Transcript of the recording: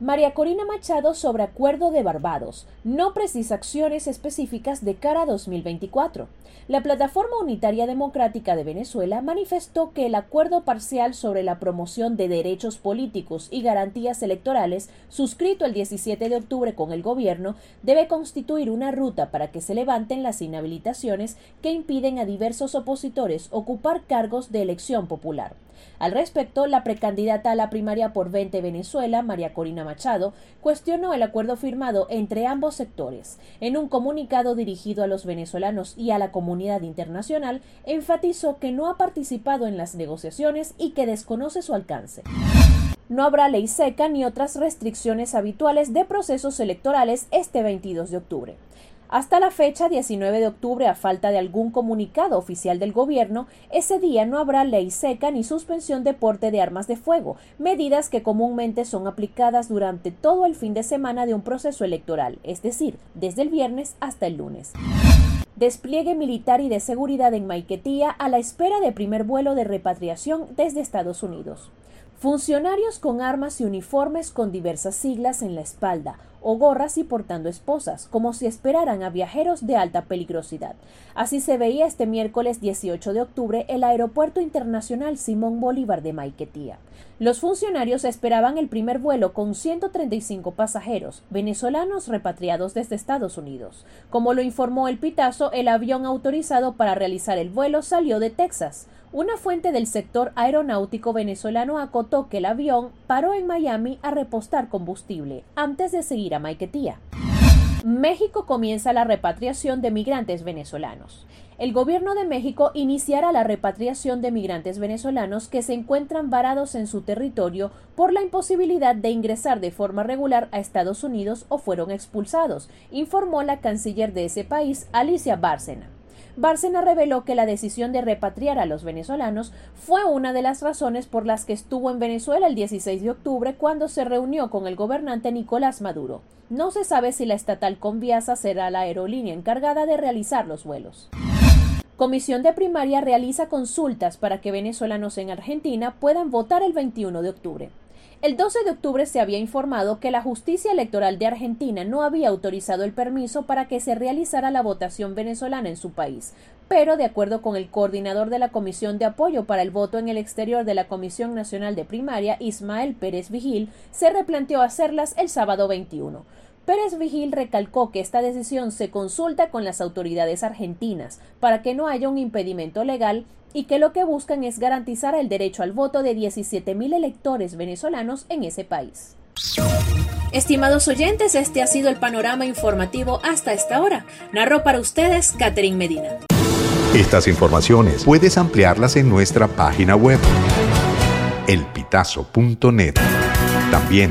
María Corina Machado sobre Acuerdo de Barbados. No precisa acciones específicas de cara a 2024. La Plataforma Unitaria Democrática de Venezuela manifestó que el acuerdo parcial sobre la promoción de derechos políticos y garantías electorales, suscrito el 17 de octubre con el gobierno, debe constituir una ruta para que se levanten las inhabilitaciones que impiden a diversos opositores ocupar cargos de elección popular. Al respecto, la precandidata a la primaria por 20 Venezuela, María Corina Machado, cuestionó el acuerdo firmado entre ambos sectores. En un comunicado dirigido a los venezolanos y a la comunidad internacional, enfatizó que no ha participado en las negociaciones y que desconoce su alcance. No habrá ley seca ni otras restricciones habituales de procesos electorales este 22 de octubre. Hasta la fecha 19 de octubre, a falta de algún comunicado oficial del gobierno, ese día no habrá ley seca ni suspensión de porte de armas de fuego, medidas que comúnmente son aplicadas durante todo el fin de semana de un proceso electoral, es decir, desde el viernes hasta el lunes despliegue militar y de seguridad en Maiquetía a la espera de primer vuelo de repatriación desde Estados Unidos. Funcionarios con armas y uniformes con diversas siglas en la espalda, o gorras y portando esposas, como si esperaran a viajeros de alta peligrosidad. Así se veía este miércoles 18 de octubre el Aeropuerto Internacional Simón Bolívar de Maiquetía. Los funcionarios esperaban el primer vuelo con 135 pasajeros, venezolanos repatriados desde Estados Unidos. Como lo informó el Pitazo, el avión autorizado para realizar el vuelo salió de Texas. Una fuente del sector aeronáutico venezolano acotó que el avión paró en Miami a repostar combustible antes de seguir Maiquetía. México comienza la repatriación de migrantes venezolanos. El gobierno de México iniciará la repatriación de migrantes venezolanos que se encuentran varados en su territorio por la imposibilidad de ingresar de forma regular a Estados Unidos o fueron expulsados, informó la canciller de ese país, Alicia Bárcena. Bárcena reveló que la decisión de repatriar a los venezolanos fue una de las razones por las que estuvo en Venezuela el 16 de octubre cuando se reunió con el gobernante Nicolás Maduro. No se sabe si la estatal Conviasa será la aerolínea encargada de realizar los vuelos. Comisión de Primaria realiza consultas para que venezolanos en Argentina puedan votar el 21 de octubre. El 12 de octubre se había informado que la justicia electoral de Argentina no había autorizado el permiso para que se realizara la votación venezolana en su país, pero de acuerdo con el coordinador de la Comisión de Apoyo para el Voto en el Exterior de la Comisión Nacional de Primaria, Ismael Pérez Vigil, se replanteó hacerlas el sábado 21. Pérez Vigil recalcó que esta decisión se consulta con las autoridades argentinas para que no haya un impedimento legal y que lo que buscan es garantizar el derecho al voto de 17.000 electores venezolanos en ese país. Estimados oyentes, este ha sido el panorama informativo hasta esta hora. Narró para ustedes Catherine Medina. Estas informaciones puedes ampliarlas en nuestra página web elpitazo.net. También